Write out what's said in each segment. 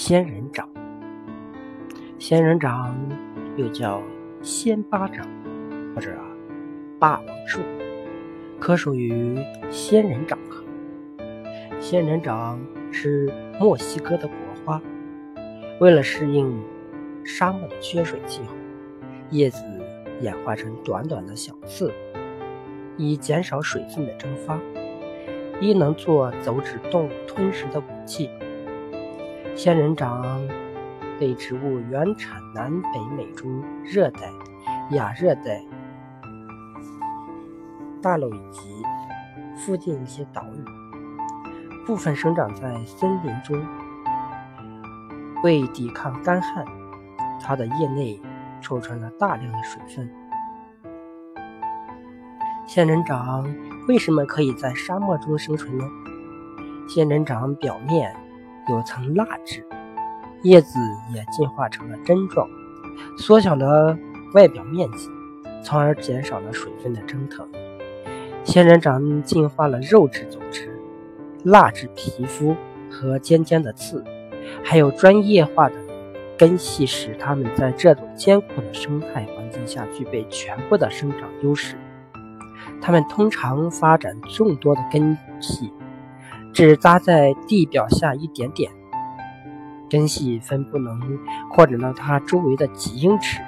仙人掌，仙人掌又叫仙巴掌或者霸王树，科属于仙人掌科。仙人掌是墨西哥的国花，为了适应沙漠的缺水气候，叶子演化成短短的小刺，以减少水分的蒸发，一能做走脂动物吞食的武器。仙人掌类植物原产南北美洲热带、亚热带大陆以及附近一些岛屿，部分生长在森林中。为抵抗干旱，它的叶内储存了大量的水分。仙人掌为什么可以在沙漠中生存呢？仙人掌表面。有层蜡质，叶子也进化成了针状，缩小了外表面积，从而减少了水分的蒸腾。仙人掌进化了肉质组织、蜡质皮肤和尖尖的刺，还有专业化的根系，使它们在这种艰苦的生态环境下具备全部的生长优势。它们通常发展众多的根系。只扎在地表下一点点，根系分布能扩展到它周围的几英尺，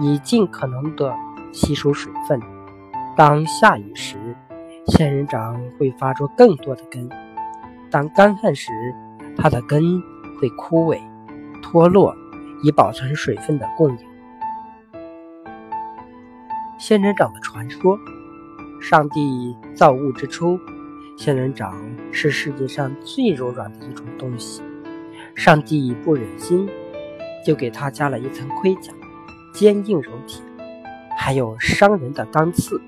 以尽可能的吸收水分。当下雨时，仙人掌会发出更多的根；当干旱时，它的根会枯萎、脱落，以保存水分的供应。仙人掌的传说：上帝造物之初。仙人掌是世界上最柔软的一种东西，上帝不忍心，就给它加了一层盔甲，坚硬如铁，还有伤人的钢刺。